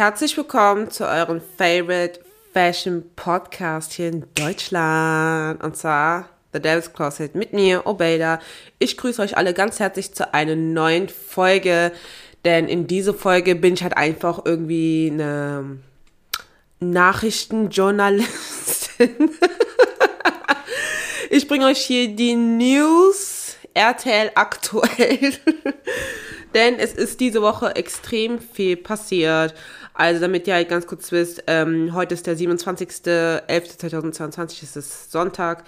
Herzlich willkommen zu eurem Favorite Fashion Podcast hier in Deutschland. Und zwar The Devil's Closet mit mir, Obeida. Ich grüße euch alle ganz herzlich zu einer neuen Folge. Denn in dieser Folge bin ich halt einfach irgendwie eine Nachrichtenjournalistin. ich bringe euch hier die News RTL aktuell. Denn es ist diese Woche extrem viel passiert. Also damit ihr halt ganz kurz wisst, ähm, heute ist der 27.11.2022, es ist Sonntag.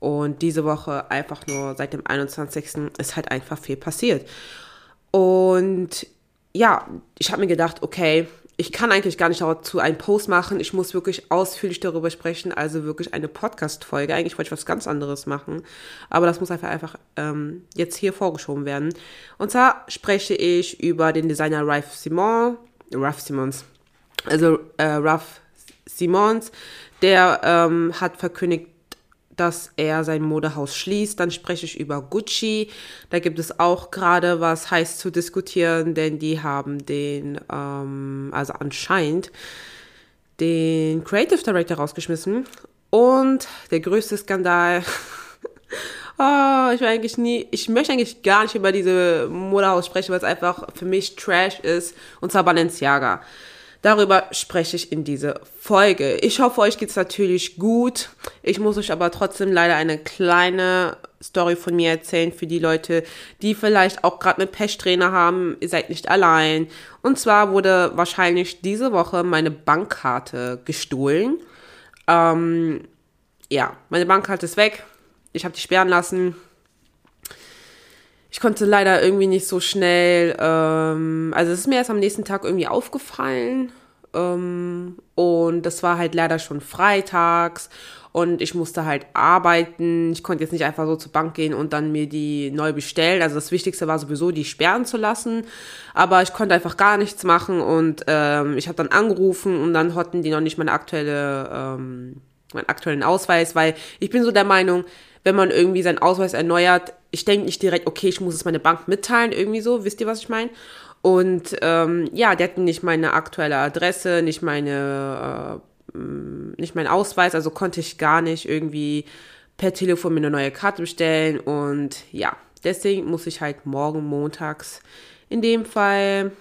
Und diese Woche einfach nur seit dem 21. ist halt einfach viel passiert. Und ja, ich habe mir gedacht, okay, ich kann eigentlich gar nicht dazu einen Post machen. Ich muss wirklich ausführlich darüber sprechen, also wirklich eine Podcast-Folge. Eigentlich wollte ich was ganz anderes machen, aber das muss einfach, einfach ähm, jetzt hier vorgeschoben werden. Und zwar spreche ich über den Designer Ralph Simon, Ralph Simons, also äh, Ralph Simons, der ähm, hat verkündigt, dass er sein Modehaus schließt. Dann spreche ich über Gucci. Da gibt es auch gerade was heiß zu diskutieren, denn die haben den, ähm, also anscheinend, den Creative Director rausgeschmissen. Und der größte Skandal. oh, ich will eigentlich nie, ich möchte eigentlich gar nicht über diese Modehaus sprechen, weil es einfach für mich Trash ist. Und zwar Balenciaga. Darüber spreche ich in dieser Folge. Ich hoffe, euch geht's natürlich gut. Ich muss euch aber trotzdem leider eine kleine Story von mir erzählen für die Leute, die vielleicht auch gerade eine Pechtrainer haben. Ihr seid nicht allein. Und zwar wurde wahrscheinlich diese Woche meine Bankkarte gestohlen. Ähm, ja, meine Bankkarte ist weg. Ich habe die sperren lassen ich konnte leider irgendwie nicht so schnell, ähm, also es ist mir erst am nächsten Tag irgendwie aufgefallen. Ähm, und das war halt leider schon freitags und ich musste halt arbeiten. Ich konnte jetzt nicht einfach so zur Bank gehen und dann mir die neu bestellen. Also das Wichtigste war sowieso, die sperren zu lassen. Aber ich konnte einfach gar nichts machen und ähm, ich habe dann angerufen und dann hatten die noch nicht meine aktuelle, ähm, meinen aktuellen Ausweis, weil ich bin so der Meinung, wenn man irgendwie seinen Ausweis erneuert, ich denke nicht direkt, okay, ich muss es meine Bank mitteilen, irgendwie so, wisst ihr, was ich meine? Und ähm, ja, die hatten nicht meine aktuelle Adresse, nicht meine, äh, nicht mein Ausweis, also konnte ich gar nicht irgendwie per Telefon mir eine neue Karte bestellen. Und ja, deswegen muss ich halt morgen montags in dem Fall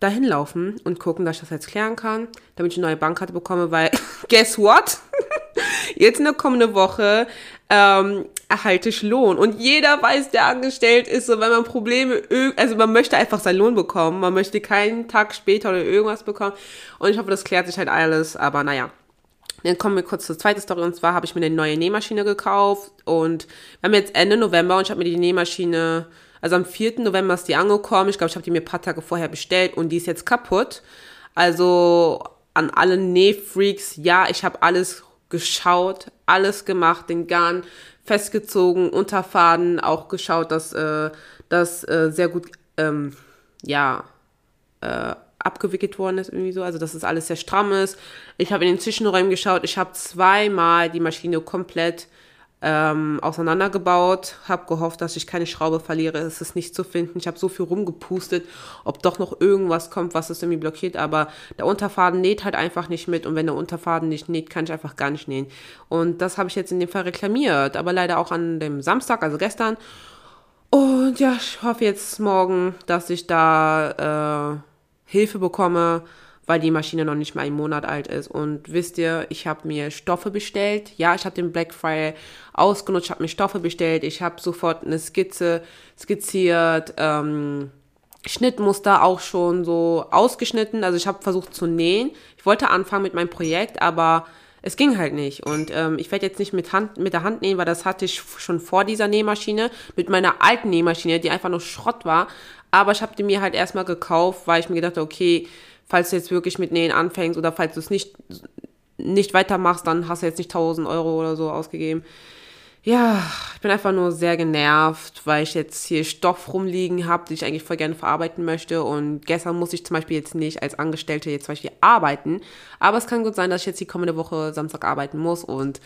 dahin laufen und gucken, dass ich das jetzt klären kann, damit ich eine neue Bankkarte bekomme, weil guess what? jetzt in der kommenden Woche ähm, erhalte ich Lohn. Und jeder weiß, der angestellt ist, so wenn man Probleme, also man möchte einfach seinen Lohn bekommen, man möchte keinen Tag später oder irgendwas bekommen. Und ich hoffe, das klärt sich halt alles, aber naja. Dann kommen wir kurz zur zweiten Story und zwar habe ich mir eine neue Nähmaschine gekauft und wir haben jetzt Ende November und ich habe mir die Nähmaschine, also am 4. November ist die angekommen. Ich glaube, ich habe die mir ein paar Tage vorher bestellt und die ist jetzt kaputt. Also an alle Nähfreaks, ja, ich habe alles geschaut, alles gemacht, den Garn festgezogen, Unterfaden auch geschaut, dass äh, das äh, sehr gut, ähm, ja, äh, abgewickelt worden ist, irgendwie so. Also, dass es alles sehr stramm ist. Ich habe in den Zwischenräumen geschaut. Ich habe zweimal die Maschine komplett ähm, auseinandergebaut, habe gehofft, dass ich keine Schraube verliere. Es ist nicht zu finden. Ich habe so viel rumgepustet, ob doch noch irgendwas kommt, was es irgendwie blockiert. Aber der Unterfaden näht halt einfach nicht mit. Und wenn der Unterfaden nicht näht, kann ich einfach gar nicht nähen. Und das habe ich jetzt in dem Fall reklamiert. Aber leider auch an dem Samstag, also gestern. Und ja, ich hoffe jetzt morgen, dass ich da äh, Hilfe bekomme weil die Maschine noch nicht mal einen Monat alt ist. Und wisst ihr, ich habe mir Stoffe bestellt. Ja, ich habe den Black Friday ausgenutzt, habe mir Stoffe bestellt. Ich habe sofort eine Skizze skizziert. Ähm, Schnittmuster auch schon so ausgeschnitten. Also ich habe versucht zu nähen. Ich wollte anfangen mit meinem Projekt, aber es ging halt nicht. Und ähm, ich werde jetzt nicht mit, Hand, mit der Hand nähen, weil das hatte ich schon vor dieser Nähmaschine, mit meiner alten Nähmaschine, die einfach nur Schrott war. Aber ich habe die mir halt erstmal gekauft, weil ich mir gedacht okay, falls du jetzt wirklich mit Nähen anfängst oder falls du es nicht, nicht weitermachst, dann hast du jetzt nicht 1000 Euro oder so ausgegeben. Ja, ich bin einfach nur sehr genervt, weil ich jetzt hier Stoff rumliegen habe, den ich eigentlich voll gerne verarbeiten möchte. Und gestern muss ich zum Beispiel jetzt nicht als Angestellte jetzt zum Beispiel arbeiten. Aber es kann gut sein, dass ich jetzt die kommende Woche Samstag arbeiten muss und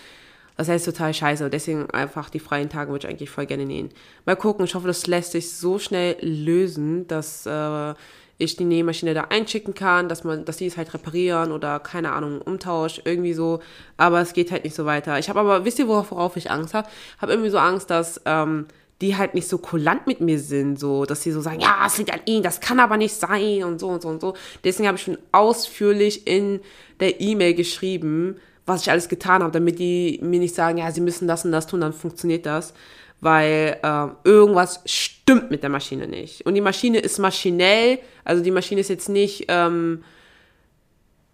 das heißt total scheiße. Deswegen einfach die freien Tage würde ich eigentlich voll gerne nähen. Mal gucken, ich hoffe, das lässt sich so schnell lösen, dass äh, ich die Nähmaschine da einschicken kann, dass man, dass die es halt reparieren oder keine Ahnung, Umtausch, irgendwie so. Aber es geht halt nicht so weiter. Ich habe aber, wisst ihr, worauf ich Angst habe? Habe irgendwie so Angst, dass ähm, die halt nicht so kulant mit mir sind, so, dass sie so sagen, ja, es liegt an ihnen, das kann aber nicht sein und so und so und so. Deswegen habe ich schon ausführlich in der E-Mail geschrieben, was ich alles getan habe, damit die mir nicht sagen, ja, sie müssen das und das tun, dann funktioniert das. Weil äh, irgendwas stimmt mit der Maschine nicht. Und die Maschine ist maschinell, also die Maschine ist jetzt nicht, ähm,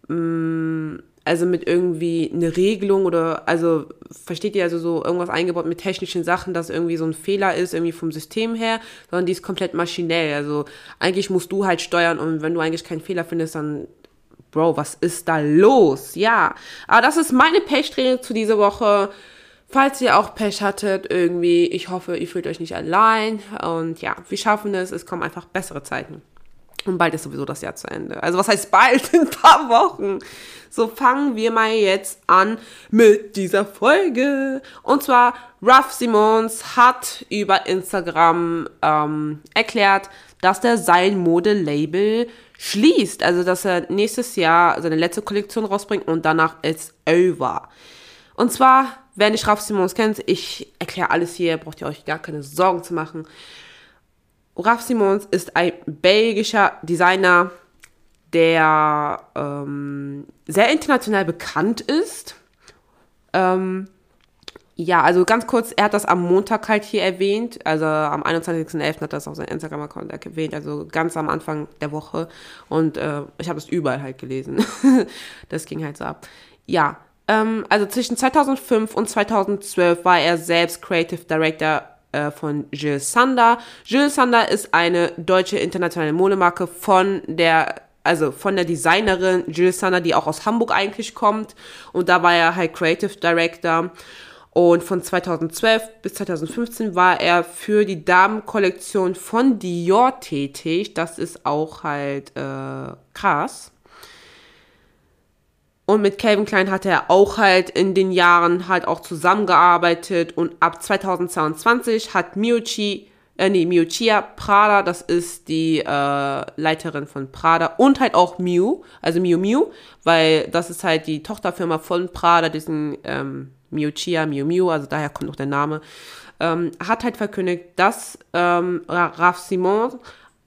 mm, also mit irgendwie eine Regelung oder, also versteht ihr also so irgendwas eingebaut mit technischen Sachen, dass irgendwie so ein Fehler ist, irgendwie vom System her, sondern die ist komplett maschinell. Also eigentlich musst du halt steuern und wenn du eigentlich keinen Fehler findest, dann Bro, was ist da los? Ja, aber das ist meine Pech-Training zu dieser Woche. Falls ihr auch Pech hattet, irgendwie, ich hoffe, ihr fühlt euch nicht allein. Und ja, wir schaffen es. Es kommen einfach bessere Zeiten. Und bald ist sowieso das Jahr zu Ende. Also was heißt bald? In ein paar Wochen. So fangen wir mal jetzt an mit dieser Folge. Und zwar, Ruff Simons hat über Instagram ähm, erklärt, dass der sein Mode-Label schließt. Also, dass er nächstes Jahr seine letzte Kollektion rausbringt und danach ist over. Und zwar, wer nicht Ralph Simons kennt, ich erkläre alles hier, braucht ihr euch gar keine Sorgen zu machen. Ralph Simons ist ein belgischer Designer, der ähm, sehr international bekannt ist. Ähm, ja, also ganz kurz, er hat das am Montag halt hier erwähnt, also am 21.11. hat er das auf seinem Instagram-Account erwähnt, also ganz am Anfang der Woche und äh, ich habe es überall halt gelesen. das ging halt so ab. Ja, ähm, also zwischen 2005 und 2012 war er selbst Creative Director äh, von Jules Sander. Jules Sander ist eine deutsche internationale Modemarke von der also von der Designerin Jules Sander, die auch aus Hamburg eigentlich kommt und da war er halt Creative Director und von 2012 bis 2015 war er für die Damenkollektion von Dior tätig. Das ist auch halt äh, krass. Und mit Calvin Klein hat er auch halt in den Jahren halt auch zusammengearbeitet. Und ab 2022 hat Miucci, äh, nee, Miuccia Prada, das ist die äh, Leiterin von Prada und halt auch Miu, also Miu Miu, weil das ist halt die Tochterfirma von Prada, diesen ähm, Miuccia, Miu Miu, also daher kommt noch der Name, ähm, hat halt verkündigt, dass ähm, Raf Simon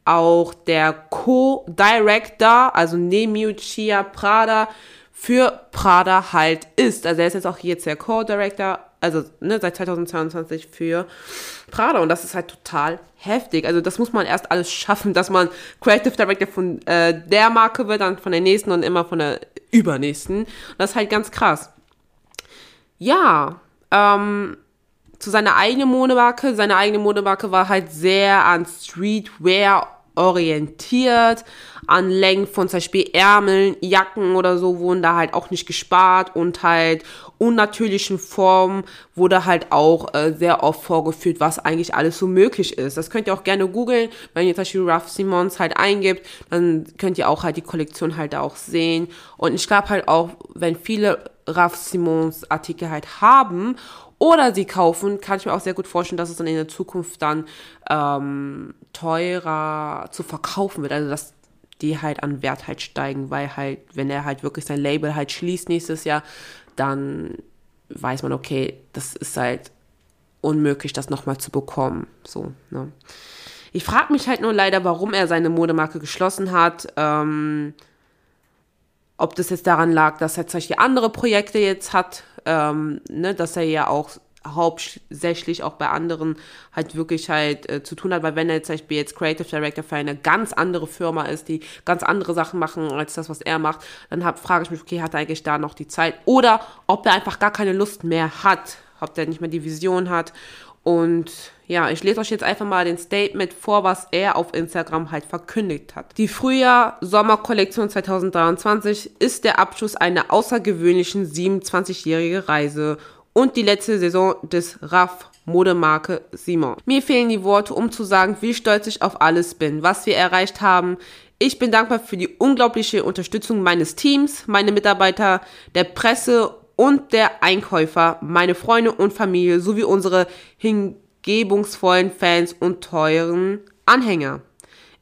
auch der Co-Director, also neben Miuccia Prada, für Prada halt ist. Also er ist jetzt auch jetzt der Co-Director, also ne, seit 2022 für Prada und das ist halt total heftig. Also das muss man erst alles schaffen, dass man Creative Director von äh, der Marke wird, dann von der nächsten und immer von der übernächsten. Und das ist halt ganz krass ja, ähm, zu seiner eigenen Modemarke. Seine eigene Modemarke war halt sehr an Streetwear orientiert, an Längen von zum Beispiel Ärmeln, Jacken oder so wurden da halt auch nicht gespart und halt unnatürlichen Formen wurde halt auch äh, sehr oft vorgeführt, was eigentlich alles so möglich ist. Das könnt ihr auch gerne googeln, wenn ihr zum Beispiel Ralph Simons halt eingibt, dann könnt ihr auch halt die Kollektion halt auch sehen und ich glaube halt auch, wenn viele Ralph Simons Artikel halt haben oder sie kaufen, kann ich mir auch sehr gut vorstellen, dass es dann in der Zukunft dann ähm, teurer zu verkaufen wird. Also dass die halt an Wert halt steigen, weil halt, wenn er halt wirklich sein Label halt schließt nächstes Jahr, dann weiß man, okay, das ist halt unmöglich, das nochmal zu bekommen. So, ne? Ich frage mich halt nur leider, warum er seine Modemarke geschlossen hat. Ähm, ob das jetzt daran lag, dass er zum Beispiel andere Projekte jetzt hat, ähm, ne, dass er ja auch hauptsächlich auch bei anderen halt wirklich halt äh, zu tun hat, weil wenn er jetzt zum Beispiel jetzt Creative Director für eine ganz andere Firma ist, die ganz andere Sachen machen als das, was er macht, dann frage ich mich, okay, hat er eigentlich da noch die Zeit? Oder ob er einfach gar keine Lust mehr hat, ob der nicht mehr die Vision hat und ja, ich lese euch jetzt einfach mal den Statement vor, was er auf Instagram halt verkündigt hat. Die Frühjahr-Sommerkollektion 2023 ist der Abschluss einer außergewöhnlichen 27-jährigen Reise und die letzte Saison des RAF Modemarke Simon. Mir fehlen die Worte, um zu sagen, wie stolz ich auf alles bin, was wir erreicht haben. Ich bin dankbar für die unglaubliche Unterstützung meines Teams, meine Mitarbeiter, der Presse und der Einkäufer, meine Freunde und Familie sowie unsere hingebungsvollen Fans und teuren Anhänger.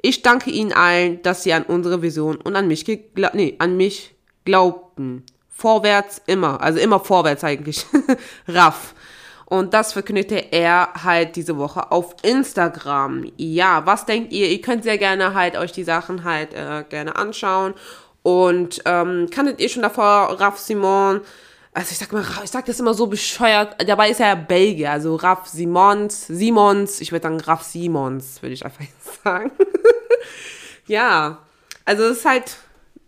Ich danke Ihnen allen, dass Sie an unsere Vision und an mich, nee, an mich glaubten. Vorwärts immer, also immer vorwärts eigentlich. Raff. Und das verkündete er halt diese Woche auf Instagram. Ja, was denkt ihr? Ihr könnt sehr gerne halt euch die Sachen halt äh, gerne anschauen. Und ähm, kanntet ihr schon davor Raff Simon? Also ich sag mal, ich sag das immer so bescheuert. Dabei ist er ja Belgier, also Raff Simons, Simons. Ich würde sagen Raff Simons, würde ich einfach sagen. ja, also es ist halt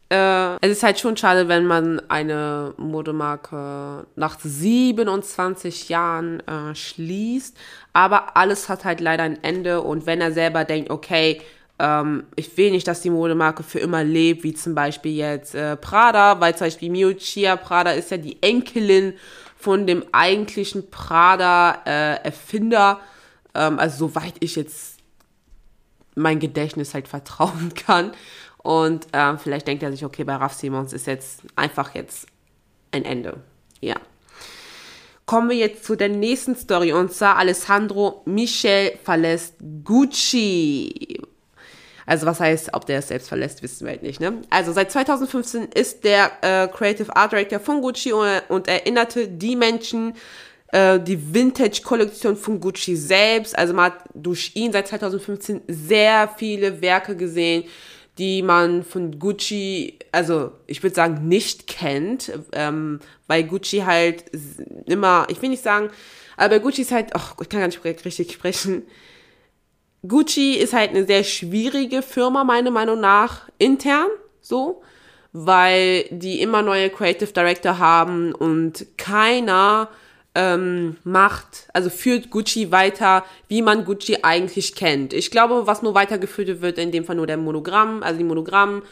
äh, es ist halt schon schade, wenn man eine Modemarke nach 27 Jahren äh, schließt. Aber alles hat halt leider ein Ende. Und wenn er selber denkt, okay, ähm, ich will nicht, dass die Modemarke für immer lebt, wie zum Beispiel jetzt äh, Prada, weil zum Beispiel Miuccia Prada ist ja die Enkelin von dem eigentlichen Prada-Erfinder. Äh, ähm, also soweit ich jetzt mein Gedächtnis halt vertrauen kann. Und äh, vielleicht denkt er sich, okay, bei Raf Simons ist jetzt einfach jetzt ein Ende. Ja. Kommen wir jetzt zu der nächsten Story und zwar Alessandro Michel verlässt Gucci. Also was heißt, ob der es selbst verlässt, wissen wir halt nicht. Ne? Also seit 2015 ist der äh, Creative Art Director von Gucci und, und erinnerte die Menschen, äh, die Vintage-Kollektion von Gucci selbst. Also man hat durch ihn seit 2015 sehr viele Werke gesehen, die man von Gucci, also ich würde sagen, nicht kennt, ähm, weil Gucci halt immer, ich will nicht sagen, aber Gucci ist halt, ach, ich kann gar nicht richtig sprechen. Gucci ist halt eine sehr schwierige Firma, meiner Meinung nach, intern, so, weil die immer neue Creative Director haben und keiner ähm, macht, also führt Gucci weiter, wie man Gucci eigentlich kennt. Ich glaube, was nur weitergeführt wird, in dem Fall nur der Monogramm, also die Monogramm,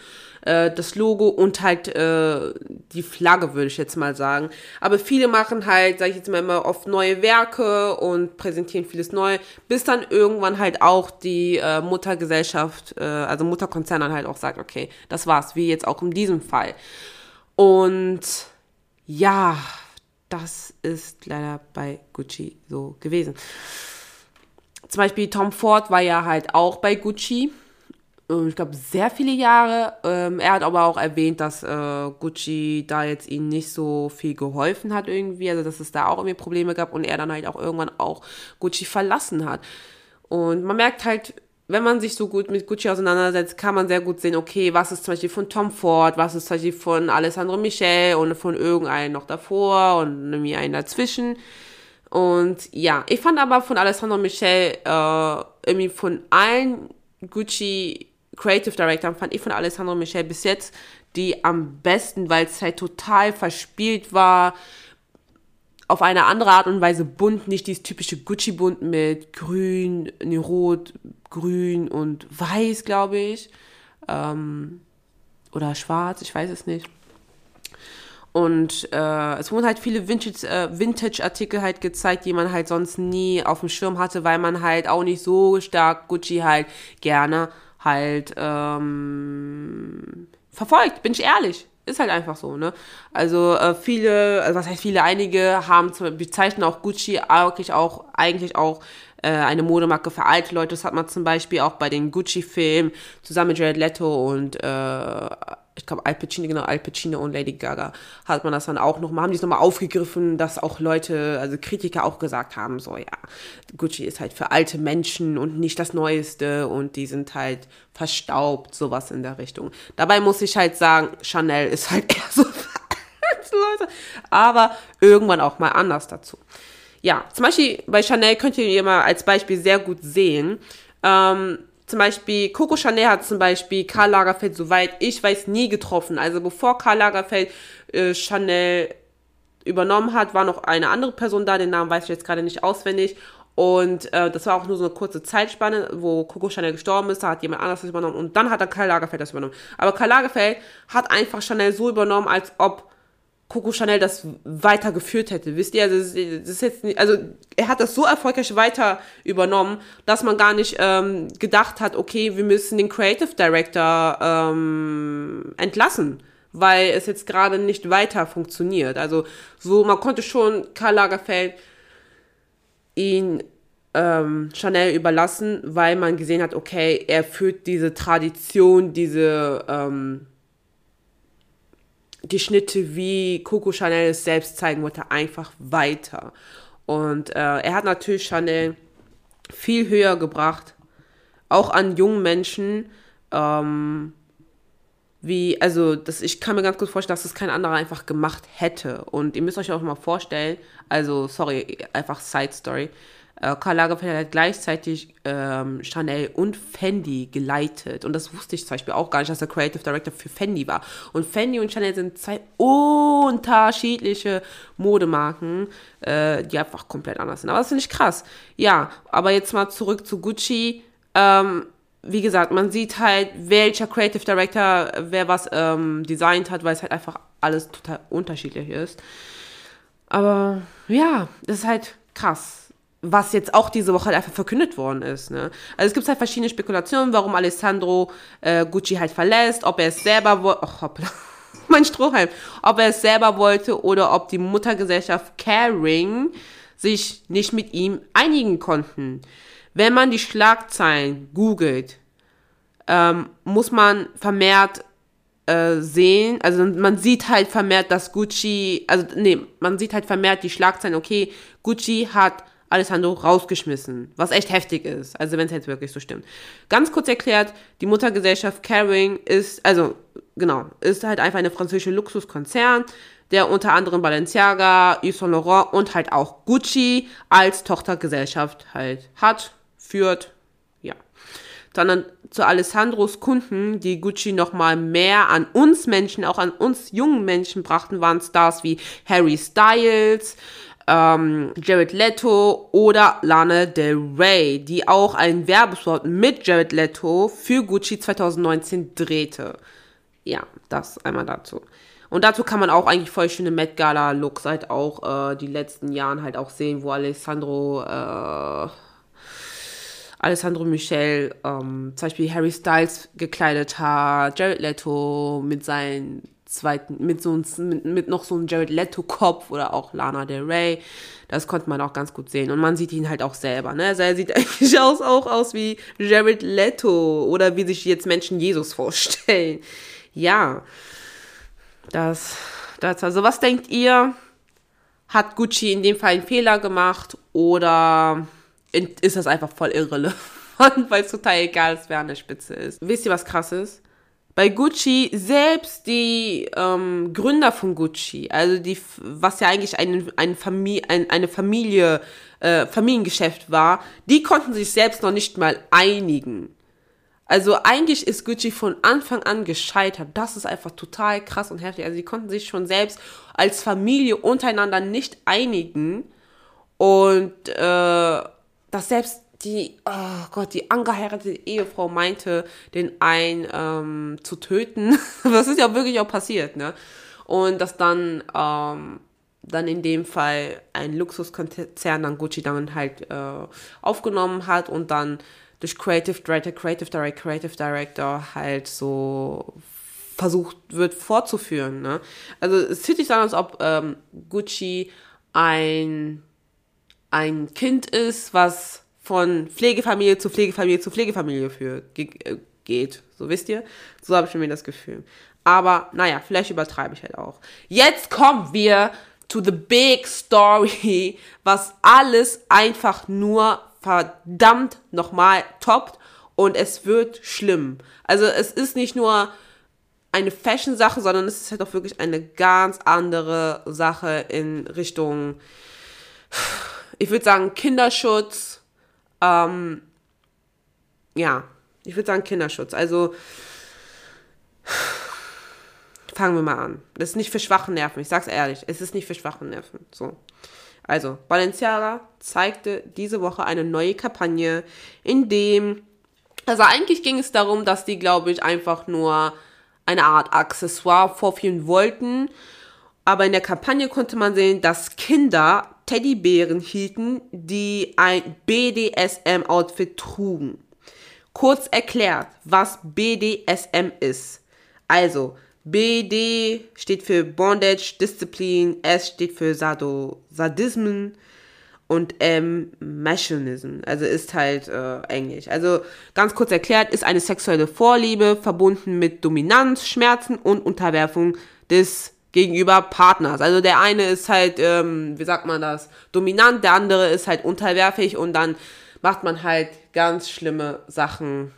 äh, das Logo und halt äh, die Flagge, würde ich jetzt mal sagen. Aber viele machen halt, sage ich jetzt mal immer, oft neue Werke und präsentieren vieles neu, bis dann irgendwann halt auch die äh, Muttergesellschaft, äh, also Mutterkonzern dann halt auch sagt, okay, das war's, wie jetzt auch in diesem Fall. Und ja, das ist leider bei Gucci so gewesen. Zum Beispiel Tom Ford war ja halt auch bei Gucci. Ich glaube, sehr viele Jahre. Ähm, er hat aber auch erwähnt, dass äh, Gucci da jetzt ihm nicht so viel geholfen hat irgendwie. Also, dass es da auch irgendwie Probleme gab und er dann halt auch irgendwann auch Gucci verlassen hat. Und man merkt halt, wenn man sich so gut mit Gucci auseinandersetzt, kann man sehr gut sehen, okay, was ist zum Beispiel von Tom Ford, was ist zum Beispiel von Alessandro Michel und von irgendeinem noch davor und irgendwie einen dazwischen. Und ja, ich fand aber von Alessandro Michel äh, irgendwie von allen Gucci Creative Directors fand ich von Alessandro Michel bis jetzt die am besten, weil es halt total verspielt war auf eine andere Art und Weise bunt, nicht dieses typische Gucci-Bunt mit grün, nee, rot, grün und weiß, glaube ich. Ähm, oder schwarz, ich weiß es nicht. Und äh, es wurden halt viele Vintage, äh, Vintage-Artikel halt gezeigt, die man halt sonst nie auf dem Schirm hatte, weil man halt auch nicht so stark Gucci halt gerne halt ähm, verfolgt, bin ich ehrlich. Ist halt einfach so, ne? Also äh, viele, also was heißt viele, einige haben zum, bezeichnen auch Gucci eigentlich auch, eigentlich auch äh, eine Modemarke für alte Leute. Das hat man zum Beispiel auch bei den Gucci-Filmen zusammen mit Jared Leto und äh, ich glaube Al Pacino, genau, Al Pacino und Lady Gaga hat man das dann auch nochmal, haben die es nochmal aufgegriffen, dass auch Leute, also Kritiker auch gesagt haben, so ja, Gucci ist halt für alte Menschen und nicht das Neueste und die sind halt verstaubt, sowas in der Richtung. Dabei muss ich halt sagen, Chanel ist halt eher so Leute, aber irgendwann auch mal anders dazu. Ja, zum Beispiel bei Chanel könnt ihr mal als Beispiel sehr gut sehen, ähm, zum Beispiel Coco Chanel hat zum Beispiel Karl Lagerfeld, soweit ich weiß, nie getroffen. Also bevor Karl Lagerfeld äh, Chanel übernommen hat, war noch eine andere Person da, den Namen weiß ich jetzt gerade nicht auswendig. Und äh, das war auch nur so eine kurze Zeitspanne, wo Coco Chanel gestorben ist, da hat jemand anderes das übernommen und dann hat dann Karl Lagerfeld das übernommen. Aber Karl Lagerfeld hat einfach Chanel so übernommen, als ob Coco Chanel das weitergeführt hätte. Wisst ihr, also das ist jetzt nicht, also er hat das so erfolgreich weiter übernommen, dass man gar nicht ähm, gedacht hat, okay, wir müssen den Creative Director ähm, entlassen, weil es jetzt gerade nicht weiter funktioniert. Also so, man konnte schon Karl Lagerfeld ihn ähm, Chanel überlassen, weil man gesehen hat, okay, er führt diese Tradition, diese ähm, die Schnitte, wie Coco Chanel es selbst zeigen wollte, einfach weiter. Und äh, er hat natürlich Chanel viel höher gebracht, auch an jungen Menschen. Ähm, wie, also, das, ich kann mir ganz gut vorstellen, dass es kein anderer einfach gemacht hätte. Und ihr müsst euch auch mal vorstellen, also, sorry, einfach Side Story. Äh, Karl Lagerfeld hat gleichzeitig ähm, Chanel und Fendi geleitet. Und das wusste ich zum Beispiel auch gar nicht, dass er Creative Director für Fendi war. Und Fendi und Chanel sind zwei unterschiedliche Modemarken, äh, die einfach komplett anders sind. Aber das finde ich krass. Ja, aber jetzt mal zurück zu Gucci. Ähm, wie gesagt, man sieht halt, welcher Creative Director wer was ähm, designt hat, weil es halt einfach alles total unterschiedlich ist. Aber ja, das ist halt krass was jetzt auch diese Woche halt einfach verkündet worden ist. Ne? Also es gibt halt verschiedene Spekulationen, warum Alessandro äh, Gucci halt verlässt, ob er es selber wollte, oh, hoppla, mein Strohhalm, ob er es selber wollte oder ob die Muttergesellschaft Caring sich nicht mit ihm einigen konnten. Wenn man die Schlagzeilen googelt, ähm, muss man vermehrt äh, sehen, also man sieht halt vermehrt, dass Gucci, also nee, man sieht halt vermehrt die Schlagzeilen, okay, Gucci hat Alessandro rausgeschmissen, was echt heftig ist, also wenn es jetzt wirklich so stimmt. Ganz kurz erklärt, die Muttergesellschaft Caring ist, also genau, ist halt einfach eine französische Luxuskonzern, der unter anderem Balenciaga, Yves Saint Laurent und halt auch Gucci als Tochtergesellschaft halt hat, führt, ja. Sondern zu Alessandros Kunden, die Gucci nochmal mehr an uns Menschen, auch an uns jungen Menschen brachten, waren Stars wie Harry Styles, ähm, Jared Leto oder Lana Del Rey, die auch einen Werbespot mit Jared Leto für Gucci 2019 drehte. Ja, das einmal dazu. Und dazu kann man auch eigentlich voll schöne Met Gala Looks halt auch äh, die letzten Jahren halt auch sehen, wo Alessandro äh, Alessandro Michel ähm, zum Beispiel Harry Styles gekleidet hat, Jared Leto mit seinen zweiten, mit so mit, mit noch so einem Jared Leto-Kopf oder auch Lana Del Rey. Das konnte man auch ganz gut sehen. Und man sieht ihn halt auch selber, ne? Also er sieht eigentlich aus, auch aus wie Jared Leto oder wie sich jetzt Menschen Jesus vorstellen. Ja. Das, das, also was denkt ihr? Hat Gucci in dem Fall einen Fehler gemacht oder ist das einfach voll irrelevant, weil es total egal ist, wer an der Spitze ist? Wisst ihr, was krass ist? Bei Gucci selbst die ähm, Gründer von Gucci, also die, was ja eigentlich eine, eine Familie, ein, eine Familie, äh, Familiengeschäft war, die konnten sich selbst noch nicht mal einigen. Also eigentlich ist Gucci von Anfang an gescheitert. Das ist einfach total krass und heftig. Also die konnten sich schon selbst als Familie untereinander nicht einigen und äh, das selbst die, oh Gott, die angeheiratete Ehefrau meinte, den einen ähm, zu töten. das ist ja wirklich auch passiert, ne? Und dass dann, ähm, dann in dem Fall ein Luxuskonzern dann Gucci dann halt äh, aufgenommen hat und dann durch Creative Director, Creative Director, Creative Director halt so versucht wird fortzuführen. Ne? Also es fühlt sich an, als ob ähm, Gucci ein, ein Kind ist, was von Pflegefamilie zu Pflegefamilie zu Pflegefamilie führt, äh, geht. So wisst ihr? So habe ich mir das Gefühl. Aber naja, vielleicht übertreibe ich halt auch. Jetzt kommen wir to the big story, was alles einfach nur verdammt nochmal toppt und es wird schlimm. Also es ist nicht nur eine Fashion-Sache, sondern es ist halt auch wirklich eine ganz andere Sache in Richtung, ich würde sagen, Kinderschutz, ähm, ja, ich würde sagen Kinderschutz. Also fangen wir mal an. Das ist nicht für schwache Nerven. Ich sag's ehrlich, es ist nicht für schwache Nerven. So. Also, Balenciaga zeigte diese Woche eine neue Kampagne, in dem, also eigentlich ging es darum, dass die, glaube ich, einfach nur eine Art Accessoire vorführen wollten. Aber in der Kampagne konnte man sehen, dass Kinder Teddybären hielten, die ein BDSM-Outfit trugen. Kurz erklärt, was BDSM ist. Also, BD steht für Bondage, Disziplin, S steht für Sado, Sadismen und M. Mechanism, also ist halt äh, Englisch. Also ganz kurz erklärt, ist eine sexuelle Vorliebe verbunden mit Dominanz, Schmerzen und Unterwerfung des gegenüber Partners. Also der eine ist halt, ähm, wie sagt man das, dominant, der andere ist halt unterwerfig und dann macht man halt ganz schlimme Sachen.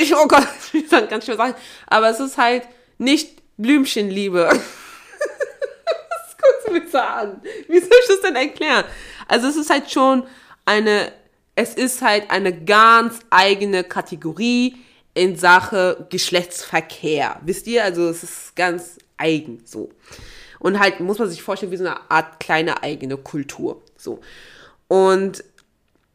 Ich, oh Gott, ich sag ganz schlimme Sachen. Aber es ist halt nicht Blümchenliebe. das guckst du mich so an. Wie soll ich das denn erklären? Also es ist halt schon eine, es ist halt eine ganz eigene Kategorie in Sache Geschlechtsverkehr. Wisst ihr? Also es ist ganz eigen so. Und halt muss man sich vorstellen wie so eine Art kleine eigene Kultur. So. Und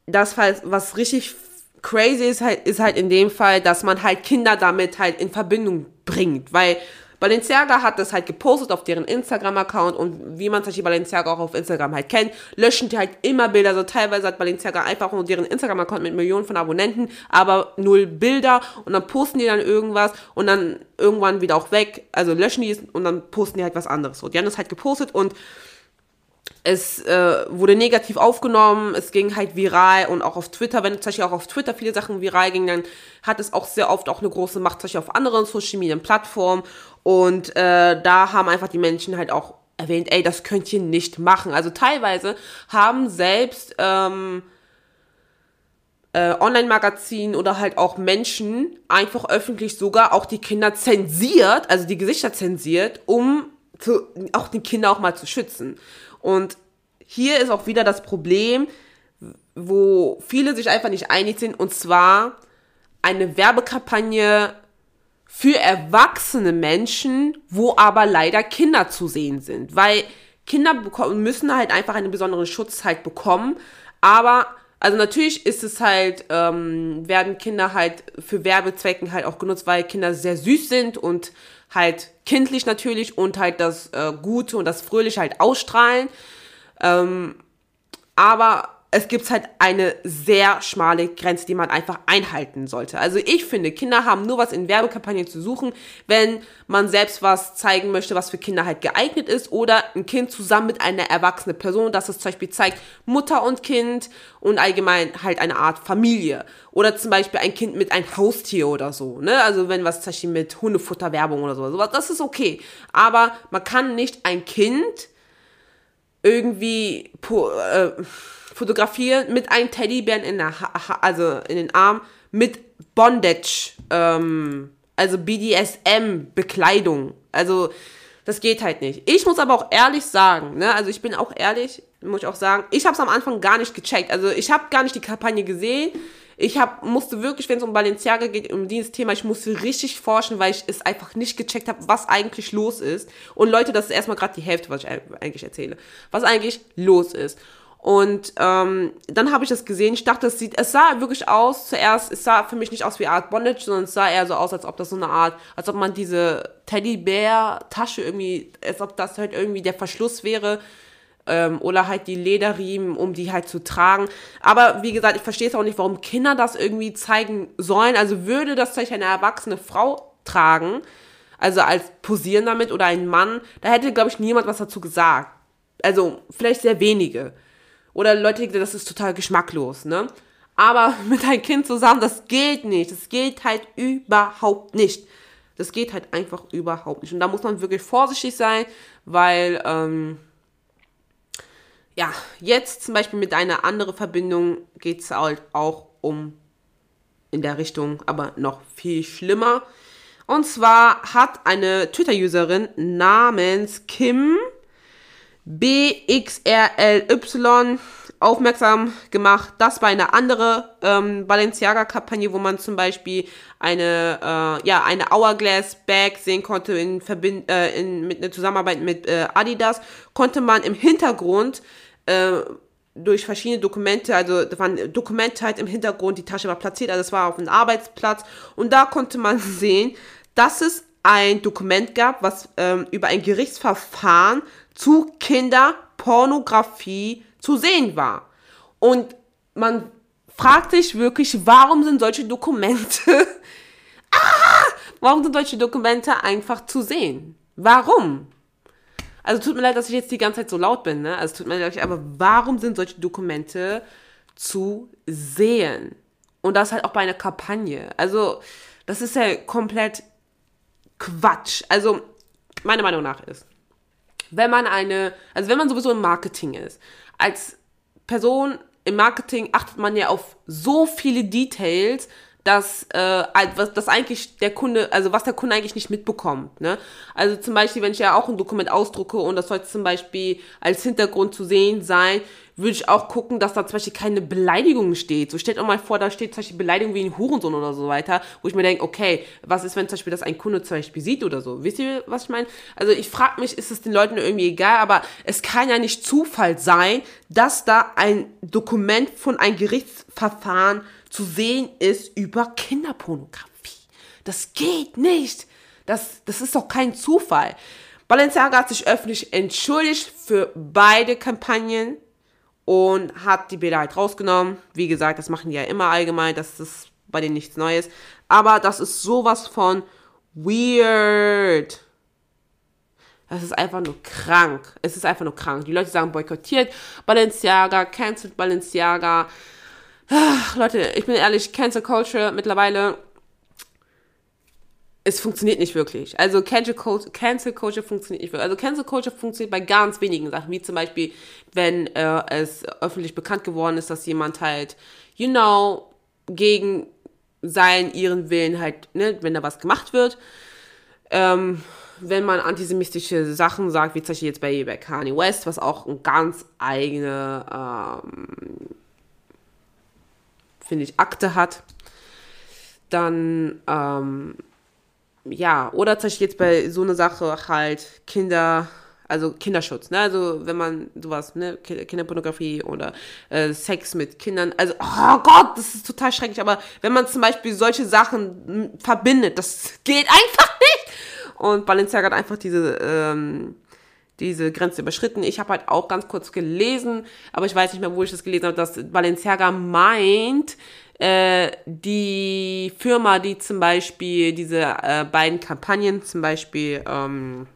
das, was richtig crazy ist, halt, ist halt in dem Fall, dass man halt Kinder damit halt in Verbindung bringt, weil Balenciaga hat das halt gepostet auf deren Instagram-Account und wie man zum Beispiel Balenciaga auch auf Instagram halt kennt, löschen die halt immer Bilder. So teilweise hat Balenciaga einfach nur deren Instagram-Account mit Millionen von Abonnenten, aber null Bilder und dann posten die dann irgendwas und dann irgendwann wieder auch weg. Also löschen die es und dann posten die halt was anderes. So, die haben das halt gepostet und es äh, wurde negativ aufgenommen, es ging halt viral und auch auf Twitter, wenn zum Beispiel auch auf Twitter viele Sachen viral gingen, dann hat es auch sehr oft auch eine große Macht, zum Beispiel auf anderen Social Media Plattformen und äh, da haben einfach die Menschen halt auch erwähnt, ey, das könnt ihr nicht machen. Also teilweise haben selbst ähm, äh, Online-Magazinen oder halt auch Menschen einfach öffentlich sogar auch die Kinder zensiert, also die Gesichter zensiert, um zu, auch die Kinder auch mal zu schützen. Und hier ist auch wieder das Problem, wo viele sich einfach nicht einig sind, und zwar eine Werbekampagne für erwachsene Menschen, wo aber leider Kinder zu sehen sind. Weil Kinder bekommen, müssen halt einfach einen besonderen Schutz halt bekommen. Aber, also natürlich ist es halt, ähm, werden Kinder halt für Werbezwecken halt auch genutzt, weil Kinder sehr süß sind und halt kindlich natürlich und halt das äh, Gute und das Fröhliche halt ausstrahlen. Ähm, aber es gibt halt eine sehr schmale Grenze, die man einfach einhalten sollte. Also ich finde, Kinder haben nur was in Werbekampagnen zu suchen, wenn man selbst was zeigen möchte, was für Kinder halt geeignet ist oder ein Kind zusammen mit einer erwachsenen Person, dass es zum Beispiel zeigt, Mutter und Kind und allgemein halt eine Art Familie. Oder zum Beispiel ein Kind mit einem Haustier oder so, ne? Also wenn was zum Beispiel mit Hundefutterwerbung oder so, das ist okay. Aber man kann nicht ein Kind irgendwie, äh, fotografieren mit einem Teddybären in der ha also in den Arm mit Bondage, ähm, also BDSM-Bekleidung. Also das geht halt nicht. Ich muss aber auch ehrlich sagen, ne, also ich bin auch ehrlich, muss ich auch sagen, ich habe es am Anfang gar nicht gecheckt. Also ich habe gar nicht die Kampagne gesehen. Ich hab, musste wirklich, wenn es um Balenciaga geht, um dieses Thema, ich musste richtig forschen, weil ich es einfach nicht gecheckt habe, was eigentlich los ist. Und Leute, das ist erstmal gerade die Hälfte, was ich eigentlich erzähle. Was eigentlich los ist. Und ähm, dann habe ich das gesehen. Ich dachte, es sieht, es sah wirklich aus. Zuerst, es sah für mich nicht aus wie Art Bondage, sondern es sah eher so aus, als ob das so eine Art, als ob man diese Teddybär-Tasche irgendwie, als ob das halt irgendwie der Verschluss wäre. Ähm, oder halt die Lederriemen, um die halt zu tragen. Aber wie gesagt, ich verstehe es auch nicht, warum Kinder das irgendwie zeigen sollen. Also würde das vielleicht eine erwachsene Frau tragen, also als posieren damit oder ein Mann, da hätte, glaube ich, niemand was dazu gesagt. Also vielleicht sehr wenige. Oder Leute das ist total geschmacklos, ne? Aber mit einem Kind zusammen, das geht nicht. Das geht halt überhaupt nicht. Das geht halt einfach überhaupt nicht. Und da muss man wirklich vorsichtig sein, weil, ähm, ja, jetzt zum Beispiel mit einer anderen Verbindung geht es halt auch um in der Richtung, aber noch viel schlimmer. Und zwar hat eine Twitter-Userin namens Kim BXRLY aufmerksam gemacht. Das war eine andere ähm, Balenciaga-Kampagne, wo man zum Beispiel eine, äh, ja, eine Hourglass-Bag sehen konnte in, Verbind äh, in mit einer Zusammenarbeit mit äh, Adidas. Konnte man im Hintergrund äh, durch verschiedene Dokumente, also da waren Dokumente halt im Hintergrund, die Tasche war platziert, also es war auf einem Arbeitsplatz und da konnte man sehen, dass es ein Dokument gab, was ähm, über ein Gerichtsverfahren zu Kinderpornografie zu sehen war. Und man fragt sich wirklich, warum sind solche Dokumente, ah, warum sind solche Dokumente einfach zu sehen? Warum? Also tut mir leid, dass ich jetzt die ganze Zeit so laut bin, ne? Also tut mir leid, aber warum sind solche Dokumente zu sehen? Und das halt auch bei einer Kampagne. Also, das ist ja komplett Quatsch. Also, meine Meinung nach ist, wenn man eine, also wenn man sowieso im Marketing ist, als Person im Marketing achtet man ja auf so viele Details, dass äh, was das eigentlich der Kunde, also was der Kunde eigentlich nicht mitbekommt. Ne? Also zum Beispiel, wenn ich ja auch ein Dokument ausdrucke und das soll zum Beispiel als Hintergrund zu sehen sein, würde ich auch gucken, dass da zum Beispiel keine Beleidigung steht. So stellt euch mal vor, da steht zum Beispiel Beleidigung wie ein Hurensohn oder so weiter, wo ich mir denke, okay, was ist, wenn zum Beispiel das ein Kunde zum Beispiel sieht oder so? Wisst ihr, was ich meine? Also ich frage mich, ist es den Leuten irgendwie egal, aber es kann ja nicht Zufall sein, dass da ein Dokument von einem Gerichtsverfahren zu sehen ist über Kinderpornografie. Das geht nicht. Das, das ist doch kein Zufall. Balenciaga hat sich öffentlich entschuldigt für beide Kampagnen und hat die Bilder halt rausgenommen. Wie gesagt, das machen die ja immer allgemein, das ist bei denen nichts Neues. Aber das ist sowas von weird. Das ist einfach nur krank. Es ist einfach nur krank. Die Leute sagen boykottiert Balenciaga, cancelled Balenciaga. Ach, Leute, ich bin ehrlich, Cancel Culture mittlerweile es funktioniert nicht wirklich. Also Cancel Culture, Cancel Culture funktioniert nicht wirklich. Also Cancel Culture funktioniert bei ganz wenigen Sachen, wie zum Beispiel, wenn äh, es öffentlich bekannt geworden ist, dass jemand halt, you know, gegen seinen, ihren Willen halt, ne, wenn da was gemacht wird. Ähm, wenn man antisemitische Sachen sagt, wie zum Beispiel jetzt bei, bei Kanye West, was auch ein ganz eigene, ähm, finde ich, Akte hat, dann, ähm, ja, oder zum Beispiel jetzt bei so einer Sache halt Kinder, also Kinderschutz, ne? Also wenn man sowas, ne, Kinderpornografie oder äh, Sex mit Kindern, also oh Gott, das ist total schrecklich, aber wenn man zum Beispiel solche Sachen hm, verbindet, das geht einfach nicht. Und Balenciaga hat einfach diese ähm, diese Grenze überschritten. Ich habe halt auch ganz kurz gelesen, aber ich weiß nicht mehr, wo ich das gelesen habe, dass Balenciaga meint, äh, die Firma, die zum Beispiel diese äh, beiden Kampagnen, zum Beispiel ähm,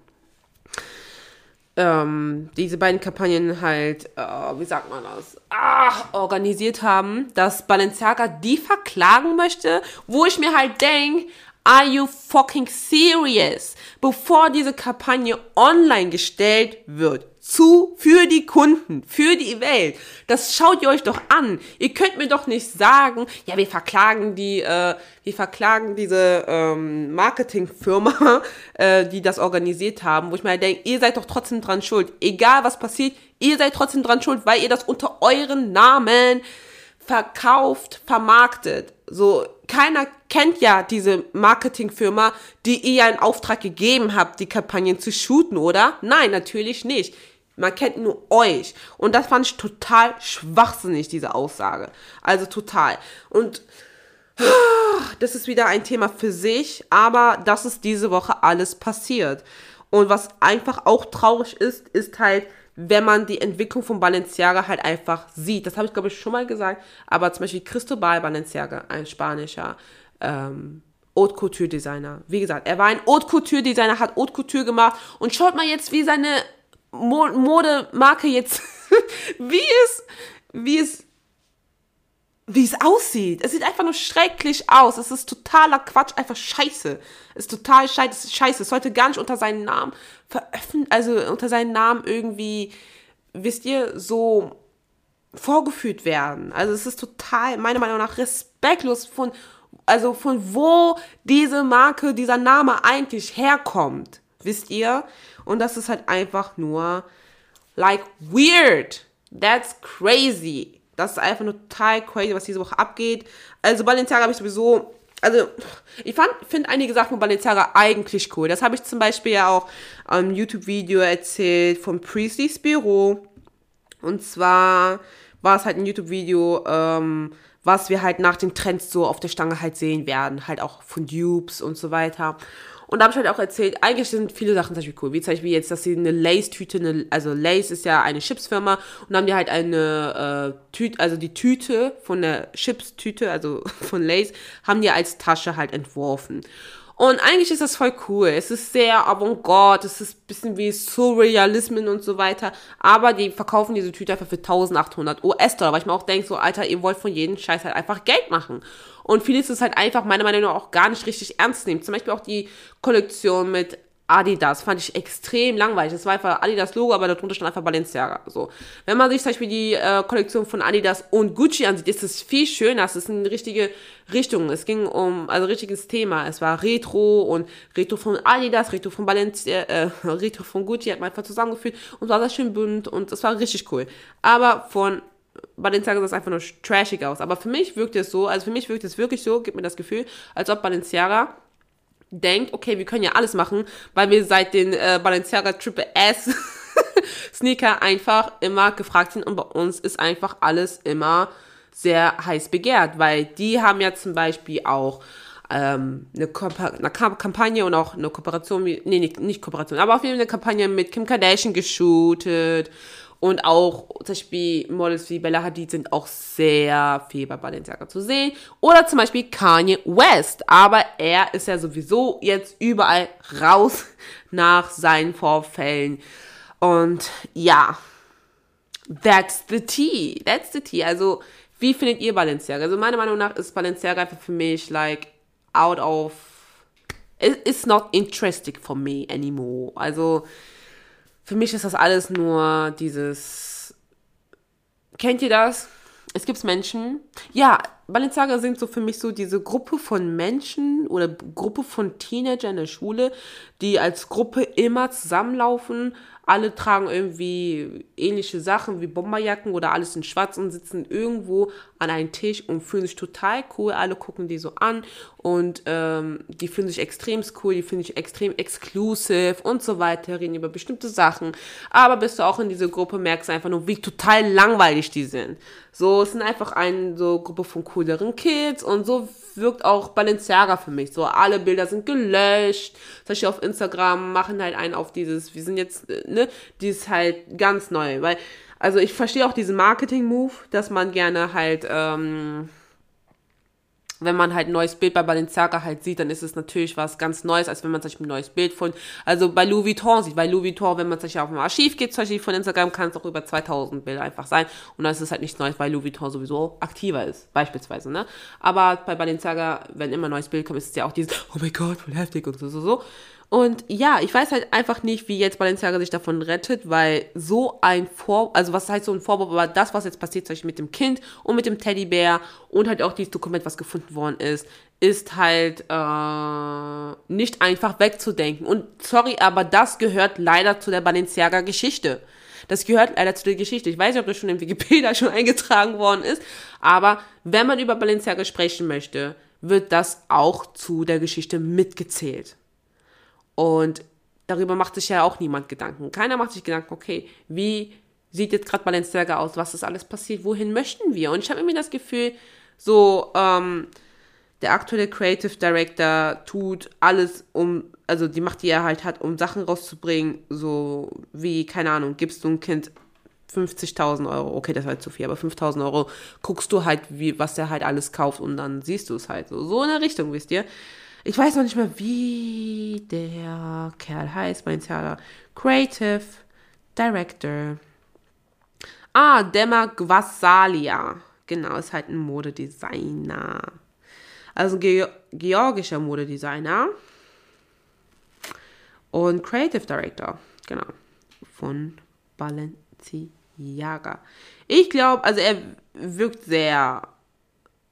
ähm, diese beiden Kampagnen halt, äh, wie sagt man das, ach, organisiert haben, dass Balenciaga die verklagen möchte, wo ich mir halt denke, Are you fucking serious? Bevor diese Kampagne online gestellt wird, zu, für die Kunden, für die Welt. Das schaut ihr euch doch an. Ihr könnt mir doch nicht sagen, ja, wir verklagen die, äh, wir verklagen diese ähm, Marketingfirma, äh, die das organisiert haben, wo ich mir denke, ihr seid doch trotzdem dran schuld. Egal was passiert, ihr seid trotzdem dran schuld, weil ihr das unter euren Namen verkauft, vermarktet. So, keiner kennt ja diese Marketingfirma, die ihr einen Auftrag gegeben habt, die Kampagnen zu shooten, oder? Nein, natürlich nicht. Man kennt nur euch. Und das fand ich total schwachsinnig, diese Aussage. Also total. Und das ist wieder ein Thema für sich, aber das ist diese Woche alles passiert. Und was einfach auch traurig ist, ist halt, wenn man die Entwicklung von Balenciaga halt einfach sieht. Das habe ich, glaube ich, schon mal gesagt. Aber zum Beispiel Cristobal Balenciaga, ein spanischer ähm, Haute Couture Designer. Wie gesagt, er war ein Haute Couture Designer, hat Haute Couture gemacht und schaut mal jetzt, wie seine Mo Modemarke jetzt, wie es, wie es, wie es aussieht. Es sieht einfach nur schrecklich aus. Es ist totaler Quatsch, einfach scheiße. Es ist total scheiße. Es sollte gar nicht unter seinen Namen veröffentlichen, also unter seinen Namen irgendwie, wisst ihr, so vorgeführt werden. Also es ist total, meiner Meinung nach, respektlos von, also von wo diese Marke, dieser Name eigentlich herkommt. Wisst ihr? Und das ist halt einfach nur like weird. That's crazy. Das ist einfach nur total crazy, was diese Woche abgeht. Also Balenciaga habe ich sowieso, also ich finde einige Sachen von Balenciaga eigentlich cool. Das habe ich zum Beispiel ja auch am YouTube-Video erzählt von Priestley's Büro. Und zwar war es halt ein YouTube-Video, ähm, was wir halt nach den Trends so auf der Stange halt sehen werden. Halt auch von Dupes und so weiter. Und da habe ich halt auch erzählt, eigentlich sind viele Sachen zum Beispiel cool. Wie zum Beispiel jetzt, dass sie eine Lace-Tüte, also Lace ist ja eine Chipsfirma und dann haben die halt eine äh, Tüte, also die Tüte von der Chips-Tüte, also von Lace, haben die als Tasche halt entworfen. Und eigentlich ist das voll cool. Es ist sehr avantgarde, es ist ein bisschen wie Surrealismen und so weiter. Aber die verkaufen diese Tüte einfach für 1800 US-Dollar, weil ich mir auch denke, so, Alter, ihr wollt von jedem Scheiß halt einfach Geld machen. Und vieles ist halt einfach meiner Meinung nach auch gar nicht richtig ernst nehmen. Zum Beispiel auch die Kollektion mit Adidas fand ich extrem langweilig. Das war einfach Adidas Logo, aber darunter stand einfach Balenciaga. So. Wenn man sich zum Beispiel die äh, Kollektion von Adidas und Gucci ansieht, ist es viel schöner. Es ist eine richtige Richtung. Es ging um, also richtiges Thema. Es war Retro und Retro von Adidas, Retro von Balenciaga, äh, Retro von Gucci hat man einfach zusammengeführt und war sehr schön bunt und das war richtig cool. Aber von Balenciaga sah es einfach nur trashig aus. Aber für mich wirkt es so, also für mich wirkt es wirklich so, gibt mir das Gefühl, als ob Balenciaga denkt, okay, wir können ja alles machen, weil wir seit den äh, Balenciaga Triple S Sneaker einfach immer gefragt sind und bei uns ist einfach alles immer sehr heiß begehrt, weil die haben ja zum Beispiel auch ähm, eine, eine Kampagne und auch eine Kooperation, nee, nicht, Kooperation, aber auf jeden Fall eine Kampagne mit Kim Kardashian geshootet und auch zum Beispiel Models wie Bella Hadid sind auch sehr viel bei Balenciaga zu sehen. Oder zum Beispiel Kanye West. Aber er ist ja sowieso jetzt überall raus nach seinen Vorfällen. Und ja, that's the tea. That's the tea. Also, wie findet ihr Balenciaga? Also, meiner Meinung nach ist Balenciaga einfach für mich like out of. It's not interesting for me anymore. Also, für mich ist das alles nur dieses. Kennt ihr das? Es gibt Menschen. Ja, Balenciaga sind so für mich so diese Gruppe von Menschen oder Gruppe von Teenagern in der Schule, die als Gruppe immer zusammenlaufen, alle tragen irgendwie ähnliche Sachen wie Bomberjacken oder alles in schwarz und sitzen irgendwo an einem Tisch und fühlen sich total cool. Alle gucken die so an und ähm, die fühlen sich extrem cool, die fühlen sich extrem exclusive und so weiter, reden über bestimmte Sachen. Aber bist du auch in diese Gruppe, merkst du einfach nur, wie total langweilig die sind. So, es sind einfach eine so Gruppe von cooleren Kids und so wirkt auch Balenciaga für mich. So, alle Bilder sind gelöscht. Zum Beispiel auf Instagram machen halt einen auf dieses, wir sind jetzt, ne, die ist halt ganz neu. Weil, also ich verstehe auch diesen Marketing-Move, dass man gerne halt, ähm, wenn man halt ein neues Bild bei Balenciaga halt sieht, dann ist es natürlich was ganz Neues, als wenn man sich ein neues Bild von, also bei Louis Vuitton sieht. Bei Louis Vuitton, wenn man sich auf dem Archiv geht, zum Beispiel von Instagram, kann es auch über 2000 Bilder einfach sein. Und dann ist es halt nichts Neues, weil Louis Vuitton sowieso aktiver ist, beispielsweise, ne? Aber bei Balenciaga, wenn immer ein neues Bild kommt, ist es ja auch dieses, oh mein Gott, voll heftig und so, so, so. Und ja, ich weiß halt einfach nicht, wie jetzt Balenciaga sich davon rettet, weil so ein Vor, also was heißt so ein Vorwurf, aber das, was jetzt passiert, zum Beispiel mit dem Kind und mit dem Teddybär und halt auch dieses Dokument, was gefunden worden ist, ist halt äh, nicht einfach wegzudenken. Und sorry, aber das gehört leider zu der Balenciaga-Geschichte. Das gehört leider zu der Geschichte. Ich weiß nicht, ob das schon im Wikipedia schon eingetragen worden ist, aber wenn man über Balenciaga sprechen möchte, wird das auch zu der Geschichte mitgezählt. Und darüber macht sich ja auch niemand Gedanken. Keiner macht sich Gedanken, okay, wie sieht jetzt gerade Balenciaga aus, was ist alles passiert, wohin möchten wir? Und ich habe irgendwie das Gefühl, so, ähm, der aktuelle Creative Director tut alles, um, also die Macht, die er halt hat, um Sachen rauszubringen, so wie, keine Ahnung, gibst du ein Kind 50.000 Euro, okay, das ist halt zu viel, aber 5.000 Euro, guckst du halt, wie, was der halt alles kauft und dann siehst du es halt so. So in der Richtung, wisst ihr? Ich weiß noch nicht mehr, wie der Kerl heißt, mein Theater. Creative Director. Ah, Dema Gvasalia. Genau, ist halt ein Modedesigner. Also ein Ge georgischer Modedesigner. Und Creative Director. Genau. Von Balenciaga. Ich glaube, also er wirkt sehr,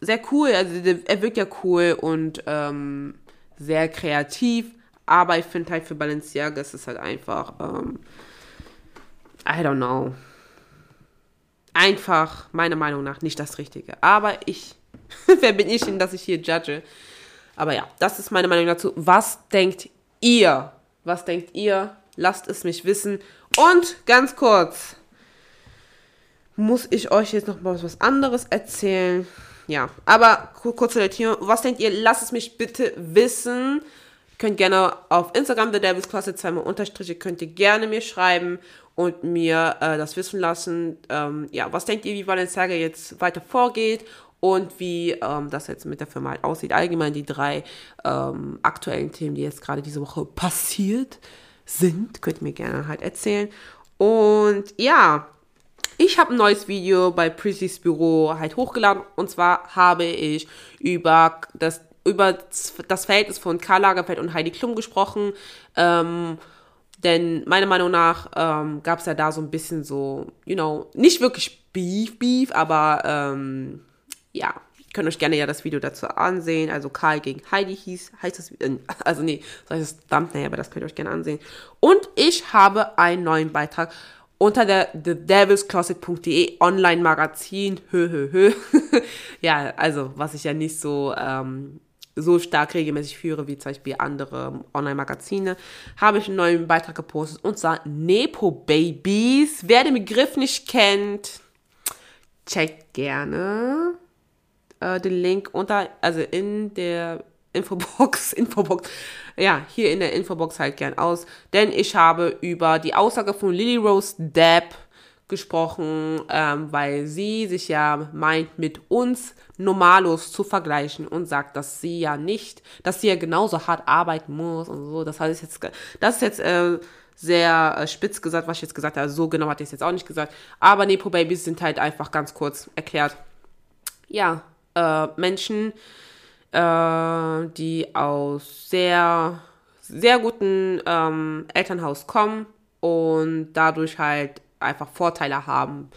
sehr cool. Also er wirkt ja cool und ähm, sehr kreativ, aber ich finde halt für Balenciaga ist es halt einfach, ähm, I don't know, einfach meiner Meinung nach nicht das Richtige. Aber ich, wer bin ich denn, dass ich hier judge? Aber ja, das ist meine Meinung dazu. Was denkt ihr? Was denkt ihr? Lasst es mich wissen. Und ganz kurz, muss ich euch jetzt noch mal was anderes erzählen? Ja, aber kurze Latino, was denkt ihr? Lasst es mich bitte wissen. Könnt gerne auf Instagram, The Devil's Closet, zweimal Unterstriche, könnt ihr gerne mir schreiben und mir äh, das wissen lassen. Ähm, ja, was denkt ihr, wie Balenciaga jetzt weiter vorgeht? und wie ähm, das jetzt mit der Firma halt aussieht. Allgemein die drei ähm, aktuellen Themen, die jetzt gerade diese Woche passiert sind, könnt ihr mir gerne halt erzählen. Und ja, ich habe ein neues Video bei Precy's Büro halt hochgeladen und zwar habe ich über das über das Verhältnis von Karl Lagerfeld und Heidi Klum gesprochen. Ähm, denn meiner Meinung nach ähm, gab es ja da so ein bisschen so, you know, nicht wirklich Beef, Beef, aber ähm, ja, könnt euch gerne ja das Video dazu ansehen. Also Karl gegen Heidi hieß, heißt das, äh, also nee, das heißt das Thumbnail, aber das könnt ihr euch gerne ansehen. Und ich habe einen neuen Beitrag unter der thedevilscloset.de Online-Magazin. Hö, hö, hö. ja, also was ich ja nicht so ähm, so stark regelmäßig führe wie zum Beispiel andere Online-Magazine, habe ich einen neuen Beitrag gepostet und zwar Nepo Babies. Wer den Begriff nicht kennt, checkt gerne äh, den Link unter, also in der Infobox, Infobox, ja, hier in der Infobox halt gern aus, denn ich habe über die Aussage von Lily Rose Depp gesprochen, ähm, weil sie sich ja meint, mit uns Normalos zu vergleichen und sagt, dass sie ja nicht, dass sie ja genauso hart arbeiten muss und so. Das heißt jetzt, das ist jetzt äh, sehr äh, spitz gesagt, was ich jetzt gesagt habe. So genau hatte ich es jetzt auch nicht gesagt. Aber Nepo Babies sind halt einfach ganz kurz erklärt. Ja, äh, Menschen, äh, die aus sehr, sehr guten ähm, Elternhaus kommen und dadurch halt einfach Vorteile haben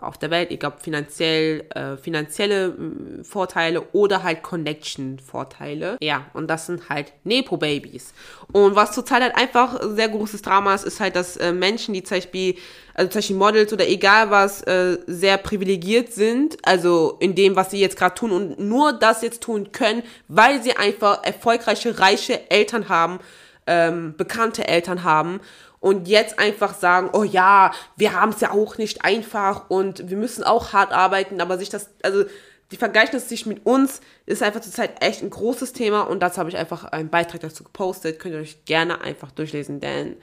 auf der Welt, egal finanziell, äh, finanzielle äh, Vorteile oder halt Connection-Vorteile. Ja, und das sind halt Nepo-Babys. Und was zurzeit halt einfach sehr großes Drama ist, ist halt, dass äh, Menschen, die zum Beispiel, also zum Beispiel Models oder egal was, äh, sehr privilegiert sind, also in dem, was sie jetzt gerade tun und nur das jetzt tun können, weil sie einfach erfolgreiche, reiche Eltern haben, ähm, bekannte Eltern haben und jetzt einfach sagen, oh ja, wir haben es ja auch nicht einfach und wir müssen auch hart arbeiten, aber sich das, also die vergleichen sich mit uns, ist einfach zurzeit echt ein großes Thema und dazu habe ich einfach einen Beitrag dazu gepostet. Könnt ihr euch gerne einfach durchlesen, denn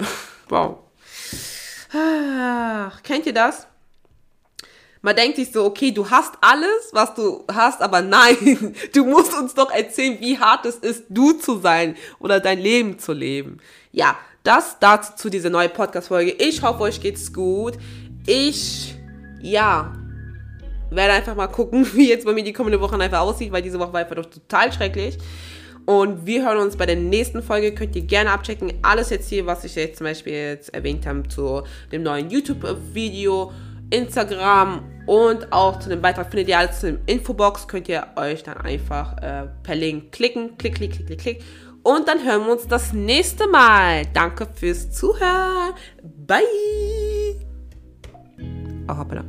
wow. Ach, kennt ihr das? Man denkt sich so, okay, du hast alles, was du hast, aber nein, du musst uns doch erzählen, wie hart es ist, du zu sein oder dein Leben zu leben. Ja, das dazu zu dieser neuen Podcast-Folge. Ich hoffe, euch geht's gut. Ich, ja, werde einfach mal gucken, wie jetzt bei mir die kommende Woche einfach aussieht, weil diese Woche war einfach doch total schrecklich. Und wir hören uns bei der nächsten Folge. Könnt ihr gerne abchecken. Alles jetzt hier, was ich jetzt zum Beispiel jetzt erwähnt habe, zu dem neuen YouTube-Video, Instagram und auch zu dem Beitrag findet ihr alles in der Infobox. Könnt ihr euch dann einfach äh, per Link klicken. Klick, klick, klick, klick, klick. Und dann hören wir uns das nächste Mal. Danke fürs Zuhören. Bye. Oh, hoppala.